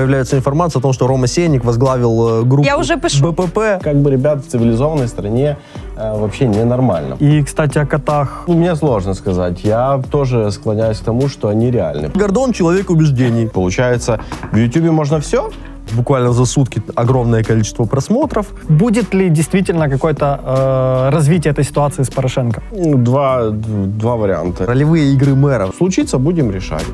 появляется информация о том, что Рома Сенник возглавил э, группу Я уже пишу. БПП. Как бы, ребят, в цивилизованной стране э, вообще ненормально. И, кстати, о котах. Ну, мне сложно сказать. Я тоже склоняюсь к тому, что они реальны. Гордон — человек убеждений. Получается, в Ютубе можно все? Буквально за сутки огромное количество просмотров. Будет ли действительно какое-то э, развитие этой ситуации с Порошенко? Ну, Два, два варианта. Ролевые игры мэров. Случится, будем решать.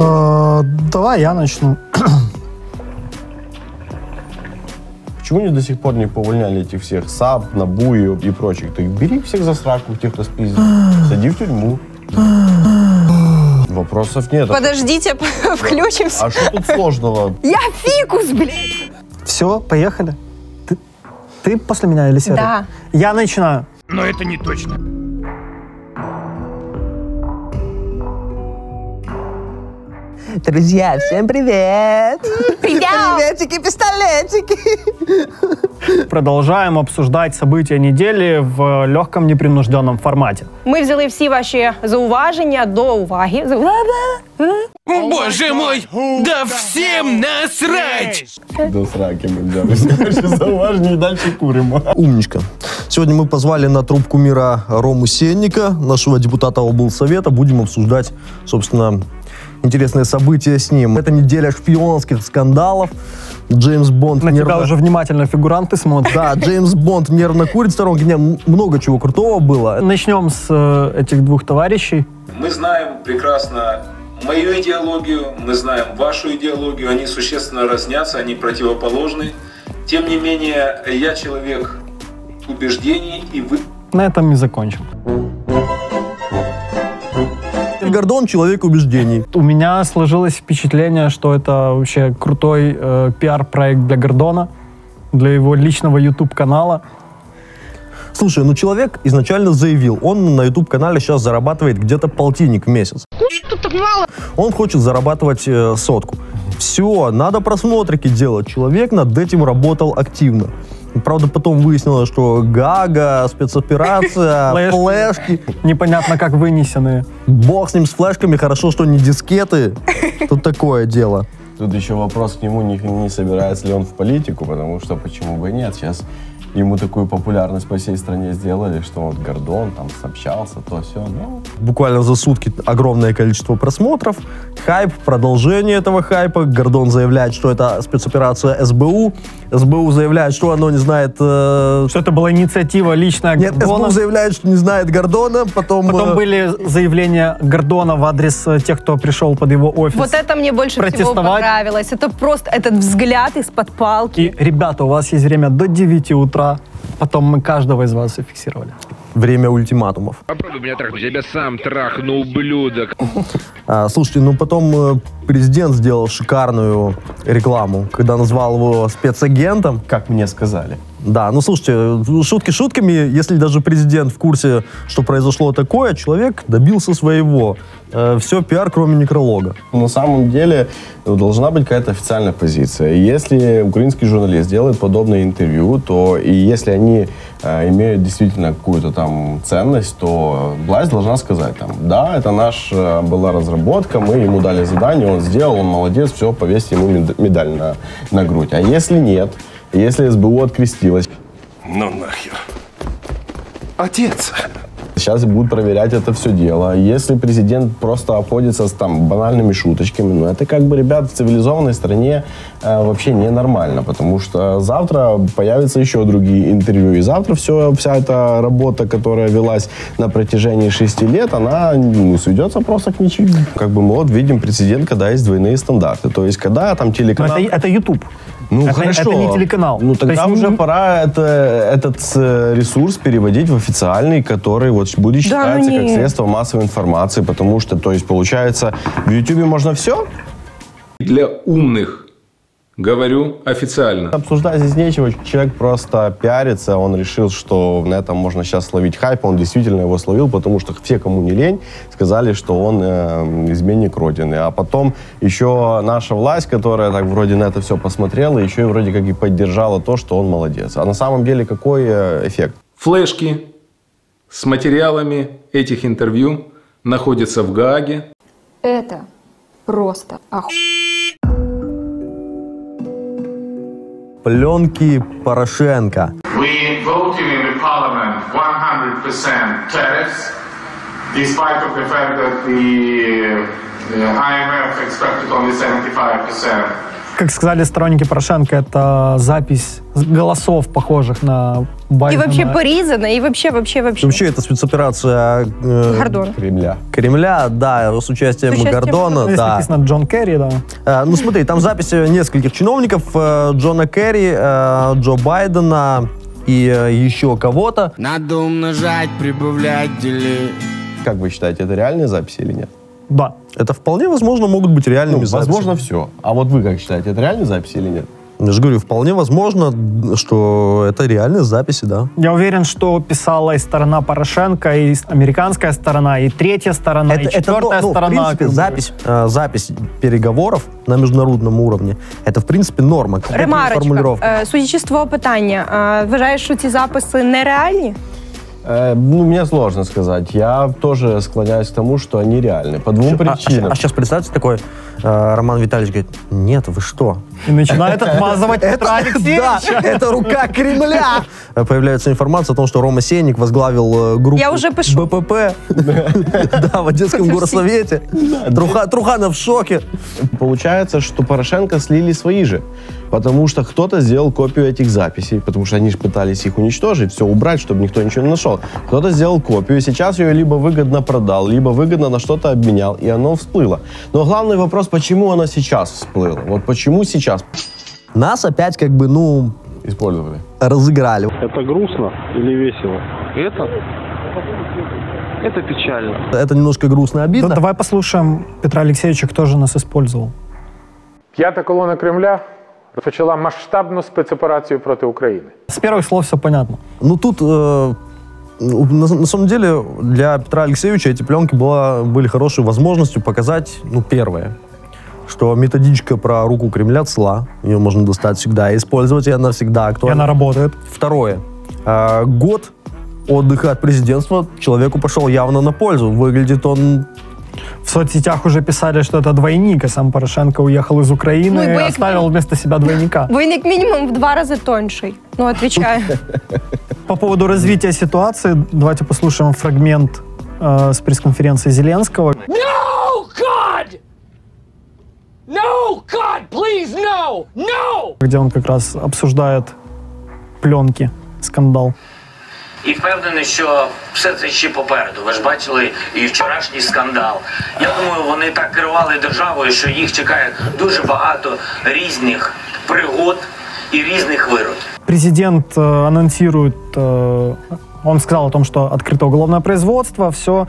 Э, давай я начну. Почему они до сих пор не поувольняли этих всех САП, НАБУ и, и прочих? Ты их бери всех за сраку, тех, кто спиздил. Сади в тюрьму. Вопросов нет. Подождите, включимся. А что тут сложного? Я фикус, блядь. Все, поехали. Ты, ты после меня или Серый? Да. Я начинаю. Но это не точно. Друзья, всем привет! Привет. Приветики, пистолетики! Продолжаем обсуждать события недели в легком непринужденном формате. Ми взяли всі ваші зауваження до уваги. Боже мой, да всем насрать! До сраки мы взяли все наши зауважения и дальше курим. Умничка. Сегодня мы позвали на трубку мира Рому Сенника, нашего депутата облсовета. Будем обсуждать, собственно, интересные события с ним. Это неделя шпионских скандалов. Джеймс Бонд На тебя нервно- уже внимательно фигуранты смотрят. Да, Джеймс Бонд нервно курит в сторонке. Не, м- много чего крутого было. Начнем с э, этих двух товарищей. Мы знаем прекрасно мою идеологию, мы знаем вашу идеологию, они существенно разнятся, они противоположны. Тем не менее, я человек убеждений, и вы На этом и закончим. Гордон — человек убеждений. У меня сложилось впечатление, что это вообще крутой э, пиар-проект для Гордона, для его личного YouTube-канала. Слушай, ну человек изначально заявил, он на YouTube-канале сейчас зарабатывает где-то полтинник в месяц. Он хочет зарабатывать э, сотку. Все, надо просмотрики делать. Человек над этим работал активно. Правда, потом выяснилось, что гага, спецоперация, Флешки. Непонятно, как вынесенные. Бог с ним, с флешками, хорошо, что не дискеты. Тут такое дело. Тут еще вопрос к нему, не, не собирается ли он в политику, потому что почему бы и нет. Сейчас ему такую популярность по всей стране сделали, что вот Гордон там сообщался, то все. Ну, Буквально за сутки огромное количество просмотров. Хайп, продолжение этого хайпа. Гордон заявляет, что это спецоперация СБУ. СБУ заявляет, что оно не знает... э, Что это была инициатива личная Нет, Гордона. СБУ заявляет, что не знает Гордона, потом... Потом э, были заявления Гордона в адрес э, тех, кто пришел под его офис. Вот это мне больше всего понравилось. Это просто этот взгляд из-под палки. И, ребята, у вас есть время до 9 утра. Потом мы каждого из вас зафиксировали. Время ультиматумов. Попробуй меня трахнуть, я тебя сам трахну, ублюдок. А, слушайте, ну потом э, президент сделал шикарную рекламу, когда назвал его спецагентом. как мне сказали. Да, ну слушайте, э, шутки шутками, если даже президент в курсе, что произошло такое, человек добился своего. все пиар, кроме некролога. На самом деле должна быть какая-то официальная позиция. Если украинский журналист делает подобное интервью, то и если они э, имеют действительно какую-то там ценность, то власть должна сказать там, да, это наша была разработка, мы ему дали задание, он сделал, он молодец, все, повесьте ему мед- медаль на, на грудь. А если нет, если СБУ открестилась, Ну нахер. Отец. Сейчас будут проверять это все дело. Если президент просто обходится с там банальными шуточками, ну это как бы, ребят, в цивилизованной стране э, вообще ненормально, потому что завтра появятся еще другие интервью, и завтра все, вся эта работа, которая велась на протяжении шести лет, она ну, сведется просто к ничему. Как бы мы вот видим прецедент, когда есть двойные стандарты. То есть, когда там Но телеканал... это, это YouTube. Ну, это, хорошо. это не телеканал. Ну, То тогда есть уже не- пора это, этот э, ресурс переводить в официальный, который вот будет считаться ну как не- средство массовой информации, потому что, то есть, получается, в Ютубе можно все, для умных говорю официально. обсуждать здесь нечего, человек просто пиарится, он решил, что на этом можно сейчас словить хайп, он действительно его словил, потому что все, кому не лень, сказали, что он э, изменник Родины. А потом еще наша власть, которая так вроде на это все посмотрела, еще и вроде как и поддержала то, что он молодец. А на самом деле какой э, эффект? Флешки с материалами этих интервью находятся в Гааге. Это просто оху... Пленки Порошенко. We voted in the parliament 100% tariffs, despite of the fact that the, the IMF expected only 75%. Как сказали сторонники Порошенко, это запись голосов, похожих на І Байдена. вообще порізана, і вообще, вообще, вообще. Вообще, это спецоперация э, Гордон. Кремля. Кремля, да, с участием С участием Гордона, Здесь да. написано Джон Керри, да. Э, Ну смотри, там записи нескольких чиновников, э, Джона Керри, э, Джо Байдена и э, еще кого-то. Надо умножать, прибавлять, делить. Как вы считаете, это реальные записи или нет? Да. Это вполне возможно могут быть реальными Ну, записями. возможно, все. А вот вы как считаете, это реальные записи или нет? Я же говорю, вполне возможно, что это реальные записи, да. Я уверен, что писала и сторона Порошенко, и американская сторона, и третья сторона, и четвертая ну, ну, сторона. В принципе, как бы. запись, э, запись переговоров на международном уровне, это, в принципе, норма. Конкретная Ремарочка, формулировка. е, судячи з твого питання, е, вважаєш, що ці записи нереальні? Э, ну, мне сложно сказать. Я тоже склоняюсь к тому, что они реальны. По двум А- причинам. А, сейчас представьте такой, э, Роман Витальевич говорит, нет, вы что? и начинает отмазывать Петра Алексеевича. это рука Кремля. Появляется информация о том, что Рома Сенник возглавил э, группу Я уже пишу. БПП. Да, в Одесском горсовете. Труха- Труханов в шоке. Получается, что Порошенко слили свои же. Потому что кто-то сделал копию этих записей, потому что они же пытались их уничтожить, все убрать, чтобы никто ничего не нашел. Кто-то сделал копию, и сейчас ее либо выгодно продал, либо выгодно на что-то обменял, и оно всплыло. Но главный вопрос, почему оно сейчас всплыло? Вот почему сейчас Нас опять как бы, ну, использовали? разыграли. Это грустно или весело? Это? Это печально. Это немножко грустно, Да, обидно. давай послушаем Петра Алексеевича, кто же нас использовал. П'ята колона Кремля розпочала масштабну спецоперацію проти України. С первых слов все понятно. Ну тут, э, ну, на, на самом деле, для Петра Алексеевича эти пленки была, были хорошей возможностью показать, ну, первое, что методичка про руку Кремля цела, ее можно достать всегда и использовать, и она всегда И актуальна. она работает. Второе, э, год отдыха от президентства человеку пошел явно на пользу. Выглядит он В соцсетях уже писали, что это двойник, а сам Порошенко уехал из Украины Ну, и и боек- оставил вместо себя двойника. Бо він як мінімум в два рази тонший. Ну, отвечаю. По поводу развития ситуации, давайте послушаем фрагмент э, с пресс-конференции Зеленского, No, God! No, God, please, no! No! где он как раз обсуждает пленки, скандал. І впевнений, що все це ще попереду. Ви ж бачили і вчорашній скандал. Я думаю, вони так керували державою, що їх чекає дуже багато різних пригод і різних вироків. Президент э, анонсирует, э, он сказал о том, что открыто уголовное производство, все.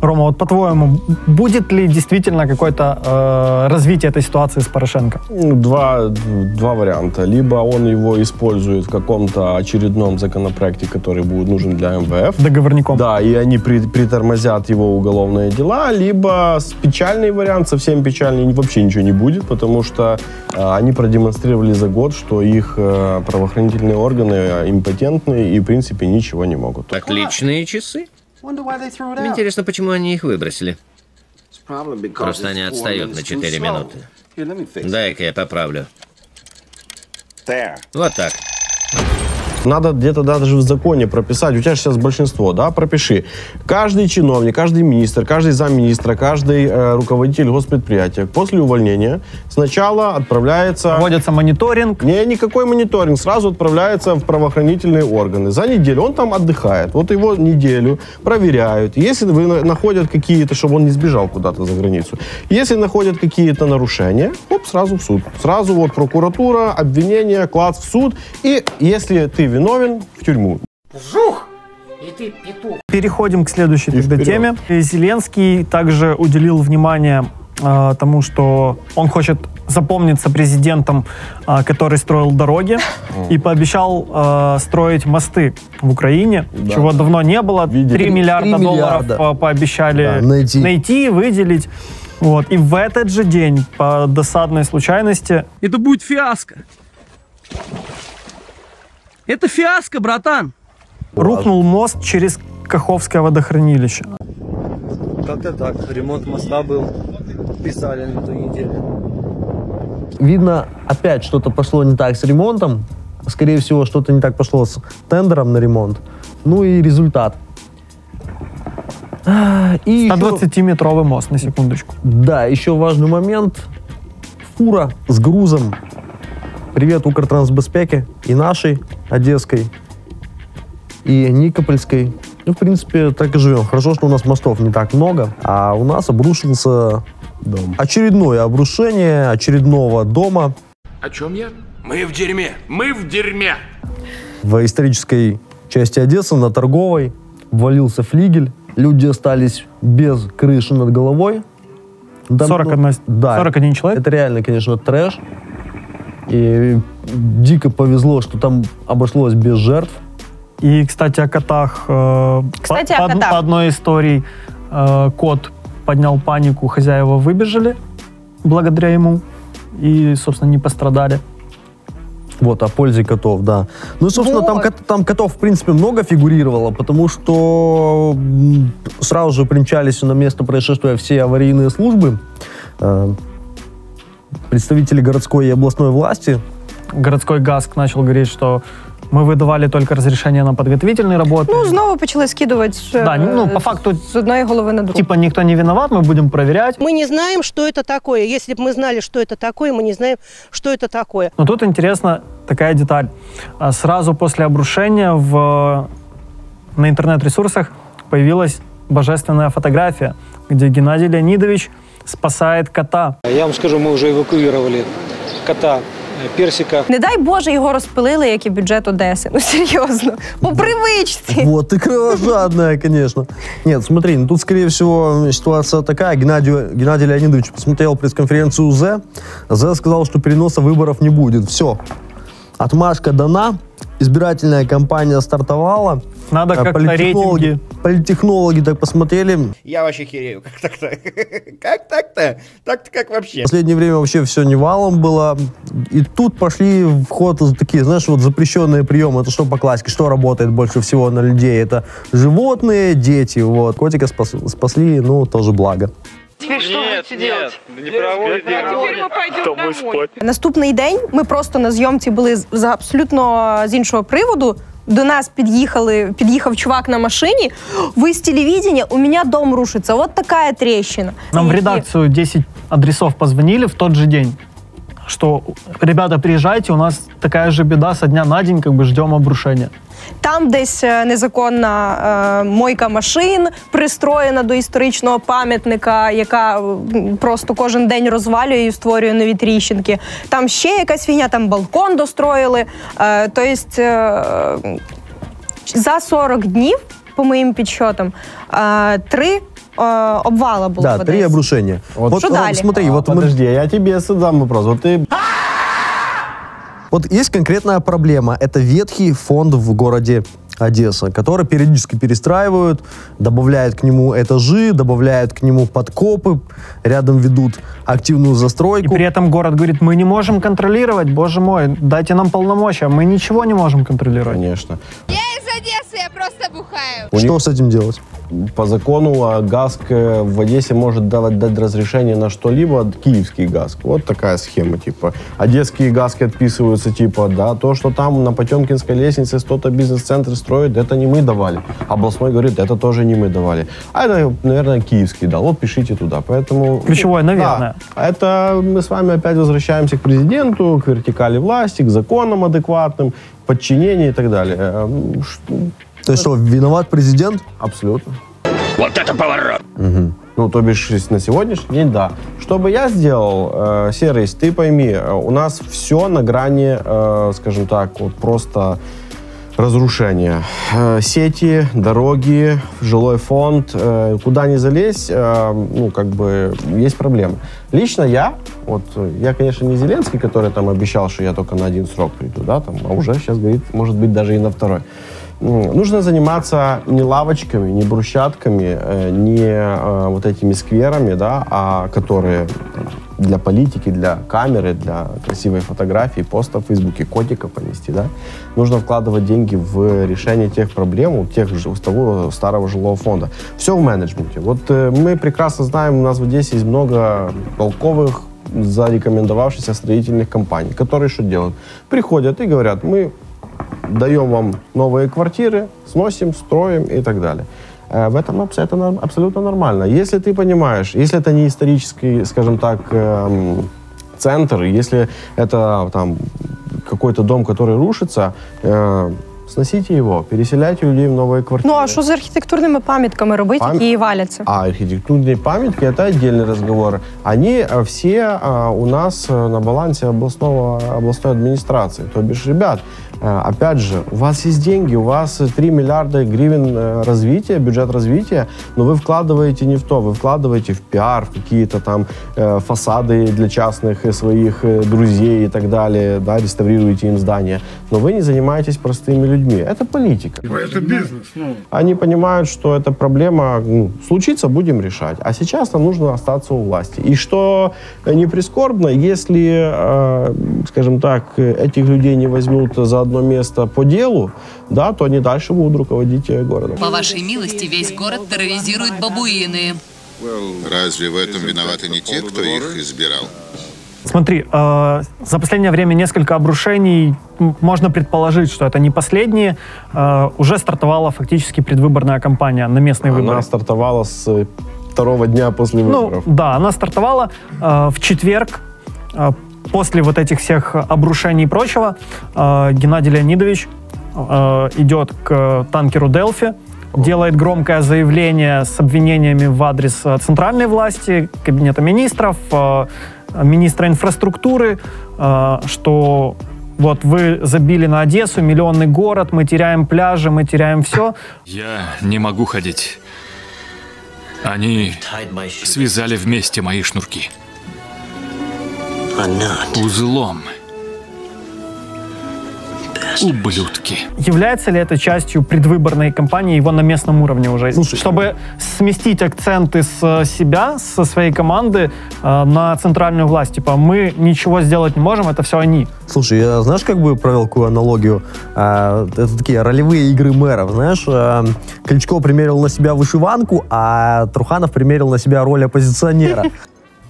Рома, вот по-твоему, будет ли действительно какое-то э, развитие этой ситуации с Порошенко? Ну, Два, два варианта. Либо он его использует в каком-то очередном законопроекте, который будет нужен для МВФ. Договорником. Да, и они при- притормозят его уголовные дела, либо печальный вариант, совсем печальный, вообще ничего не будет, потому что э, они продемонстрировали за год, что их э, правоохранительные органы э, импотентны и, в принципе, ничего не могут. Отличные часы. Интересно, почему они их выбросили? Просто они отстают на 4 минуты. Дай-ка я поправлю. Вот так. Надо где-то даже в законе прописать. У тебя же сейчас большинство, да? Пропиши. Каждый чиновник, каждый министр, каждый замминистра, каждый э, руководитель госпредприятия после увольнения сначала отправляется... Проводится мониторинг. Не, никакой мониторинг. Сразу отправляется в правоохранительные органы. За неделю он там отдыхает. Вот его неделю проверяют. Если вы на- находят какие-то, чтобы он не сбежал куда-то за границу. Если находят какие-то нарушения, оп, сразу в суд. Сразу вот прокуратура, обвинение, клад в суд. И если ты виновен, в тюрьму. Переходим к следующей И тогда теме. И Зеленский также уделил внимание э, тому, что он хочет запомниться президентом, э, который строил дороги, и пообещал э, строить мосты в Украине, Да. чего давно не было. Видели. 3 миллиарда Три долларов миллиарда. пообещали Да, найти. найти, выделить. Вот. И в этот же день, по досадной случайности, Это будет фиаско. Это фиаско, братан. рухнул мост через Каховское водохранилище. Как-то так. Ремонт моста был. подписали на ту неделю. Видно, опять что-то пошло не так с ремонтом. Скорее всего, что-то не так пошло с тендером на ремонт. Ну и результат. А, И еще- 120-метровый мост, на секундочку. Да, еще важный момент. Фура с грузом. Привет Укртрансбеспеке и нашей, Одесской, и Никопольской. Ну, в принципе, так и живем. Хорошо, что у нас мостов не так много, а у нас обрушился Дом. очередное обрушение очередного дома О чем я? Мы в дерьме. Мы в дерьме. в исторической части Одессы на Торговой. Ввалился флигель. Люди остались без крыши над головой. Да, 41 ну, да, 41 человек? Это реально, конечно, трэш. И дико повезло, что там обошлось без жертв. И, кстати, о котах. э, Кстати, по, о по котах. по одной истории э, кот поднял панику, хозяева выбежали благодаря ему и, собственно, не пострадали. Вот, о пользе котов, да. Ну собственно, там, Вот. кот- там котов, в принципе, много фигурировало, потому что сразу же примчались на место происшествия все аварийные службы. Э, Представители городской и областной власти Городской ГАСК начал говорить, что мы выдавали только разрешение на подготовительные работы. Ну, знову почали скидувати е, Да, ну, по факту, з одної голови на другу. типа, никто не виноват, мы будем проверять. Мы не знаем, что это такое. Если бы мы знали, что это такое, мы не знаем, что это такое. Но тут интересна такая деталь. А Сразу после обрушения в, на интернет-ресурсах появилась божественная фотография, где Геннадий Леонидович спасает кота. Я вам скажу, мы уже эвакуировали кота э, Персика. Не дай Боже, його розпилили, як і бюджет Одеси. Ну серйозно, по привичці. Вот, ты кровожадная, конечно. Нет, смотри, ну тут, скорее всего, ситуация такая. Геннадий, Геннадий Леонидович посмотрел пресс-конференцию УЗ. ЗЭ сказал, что переноса выборов не будет. Все. Отмашка дана. Избирательная кампания стартовала. Надо А, как-то политтехнологи, рейтинги. политтехнологи так посмотрели. Я вообще херею. Как так-то? Как так-то? Так-то как вообще? В последнее время вообще все не валом было. И тут пошли в ход такие, знаешь, вот запрещенные приемы. Это что по классике? Что работает больше всего на людей? Это животные, дети. Вот. Котика спас- спасли, ну, тоже благо. Теперь що Нет, нет, не проводит. Теперь мы пойдем Наступний день ми просто на зйомці були з- за абсолютно з іншого приводу. До нас під'їхали, під'їхав чувак на машині. Ви з телевидения, у меня дом рушится. Вот такая трещина. Нам в И- редакцию 10 адресов позвонили в тот же день, что ребята, приезжайте, у нас такая же беда со дня на день, как бы ждем обрушения. Там десь е, незаконна е, мойка машин пристроєна до історичного пам'ятника, яка м, просто кожен день розвалює і створює нові тріщинки. Там ще якась фігня, там балкон достроїли. Е, тобто е, за 40 днів, по моїм підсчетам, е, три е, обвала було. Да, в три Одесі. обрушения. Вот Что э, дали? Смотри, А, вот мы- подожди, а я тебе задам вопрос. Вот ты Вот есть конкретная проблема. Это ветхий фонд в городе Одесса, который периодически перестраивают, добавляют к нему этажи, добавляют к нему подкопы, рядом ведут активную И застройку. при этом город говорит, мы не можем контролировать, боже мой, дайте нам полномочия, мы ничего не можем контролировать. Конечно. Я из Одессы, я просто бухаю. У Что них- с этим делать? По закону а, ГАСК э, в Одессе может давать дать разрешение на что-либо, киевский ГАСК. Вот такая схема, типа. Одесские ГАСКи отписываются, типа, да, то, что там на Потемкинской лестнице кто-то бизнес-центр строит, это не мы давали. Областной говорит, это тоже не мы давали. А это, наверное, киевский дал. Вот пишите туда. Поэтому... Ключевое, наверное. Да, это мы с вами опять возвращаемся к президенту, к вертикали власти, к законам адекватным, подчинению и так далее. То есть что, виноват президент? Абсолютно. Вот это поворот! Ну, то бишь, на сегодняшний день, да. Что бы я сделал, э, Серый, ты пойми, э, у нас все на грани, э, скажем так, вот просто разрушения. Э, сети, дороги, жилой фонд, э, куда ни залезь, э, ну, как бы, есть проблемы. Лично я, вот, я, конечно, не Зеленский, который там обещал, что я только на один срок приду, да, там, а уже сейчас говорит, может быть, даже и на второй. Нужно заниматься не лавочками, не брусчатками, э, не э, вот этими скверами, да, а которые для политики, для камеры, для красивой фотографии, поста в Фейсбуке, котика понести, да, нужно вкладывать деньги в решение тех проблем у тех же, у того старого жилого фонда. Все в менеджменте. Вот э, мы прекрасно знаем, у нас в Одессе есть много толковых зарекомендовавшихся строительных компаний, которые что делают? Приходят и говорят, мы даем вам новые квартиры, сносим, строим и так далее. Э, В этом абс- это норм- абсолютно нормально. Если ты понимаешь, если это не исторический, скажем так, эм, центр, если это там какой-то дом, который рушится, э, сносите его, переселяйте людей в новые квартиры. Ну а що з архітектурними пам'ятками робити, Пам- які і валяться? А архитектурные памятки это отдельный разговор. Они э, все э, у нас э, на балансе областного, областной администрации. То бишь, ребят, э, опять же, у вас есть деньги, у вас э, 3 миллиарда гривен э, развития, бюджет развития, но вы вкладываете не в то, вы вкладываете в пиар, в какие-то там э, фасады для частных своих э, друзей и так далее, да, реставрируете им здания, но вы не занимаетесь простыми людьми. Это политика. Это бизнес. Ну, Они понимают, что эта проблема ну, случится, будем решать. А сейчас нам нужно остаться у власти. И что не прискорбно, если, скажем так, этих людей не возьмут за одно место по делу, да, то они дальше будут руководить э, городом. По вашей милости, весь город терроризируют бабуины. Разве в этом виноваты не те, кто их избирал? Смотри, э, за последнее время несколько обрушений. Можно предположить, что это не последние. Э, уже стартовала фактически предвыборная кампания на местные Она выборы. стартовала с э, второго дня после выборов. Ну, да, она стартовала э, в четверг. После вот этих всех обрушений и прочего, э, Геннадий Леонидович э, идет к танкеру Делфи, делает громкое заявление с обвинениями в адрес э, центральной власти, кабинета министров, э, министра инфраструктуры, э, что вот вы забили на Одессу, миллионный город, мы теряем пляжи, мы теряем все. Я не могу ходить. Они связали вместе мои шнурки. Узлом. Ублюдки. Является ли это частью предвыборной кампании его на местном уровне уже? Чтобы сместить акценты с э, себя, со своей команды э, на центральную власть. Типа, мы ничего сделать не можем, это все они. Слушай, я знаешь, как бы провел какую аналогию? А, это такие ролевые игры мэров, знаешь? а, Кличко примерил на себя вышиванку, а Труханов примерил на себя роль оппозиционера.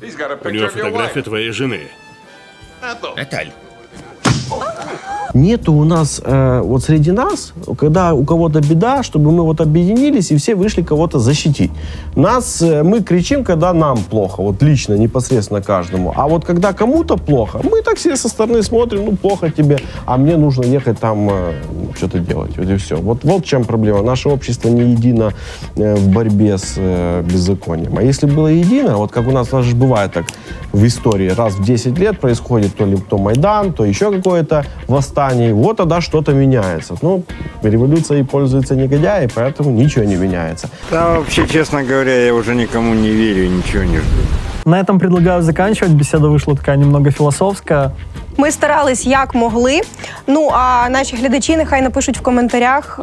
У него фотография твоей жены. Наталь, Нету у нас э, вот среди нас, когда у кого-то беда, чтобы мы вот объединились и все вышли кого-то защитить. Нас, э, мы кричим, когда нам плохо, вот лично, непосредственно каждому. А вот когда кому-то плохо, мы так все со стороны смотрим, ну плохо тебе, а мне нужно ехать там э, что-то делать. Вот и все. Вот, вот в чем проблема. Наше общество не едино э, в борьбе с э, беззаконием. А если было едино, вот как у нас, у нас же бывает так в истории, раз в 10 лет происходит то ли то Майдан, то еще какое-то восстание, вот тогда что-то меняется. Ну, революцией пользуются негодяи, поэтому ничего не меняется. Да, вообще, честно говоря, я уже никому не верю и ничего не жду. На этом предлагаю заканчивать. Беседа вышла такая немного философская. Ми старались як могли. Ну а наші глядачі нехай напишуть в коментарях,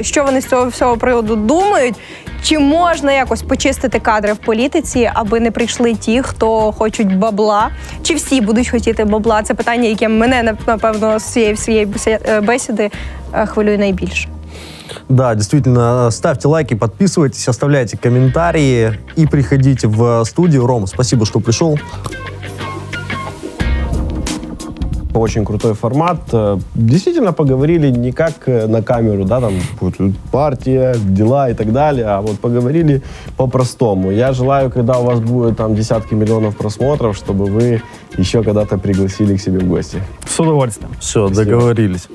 що вони з цього всього приводу думають. Чи можна якось почистити кадри в політиці, аби не прийшли ті, хто хочуть бабла? Чи всі будуть хотіти бабла? Це питання, яке мене напевно з цієї всієї бесіди е, хвилює найбільше. Да, действительно, ставьте лайки, подписывайтесь, оставляйте комментарии и приходите в студию. Ром, спасибо, что пришел. Очень крутой формат. Э, Действительно поговорили не как э, на камеру, да, там вот тут партия, дела и так далее, а вот поговорили по-простому. Я желаю, когда у вас будет там десятки миллионов просмотров, чтобы вы еще когда-то пригласили к себе в гости. С удовольствием. Все, договорились.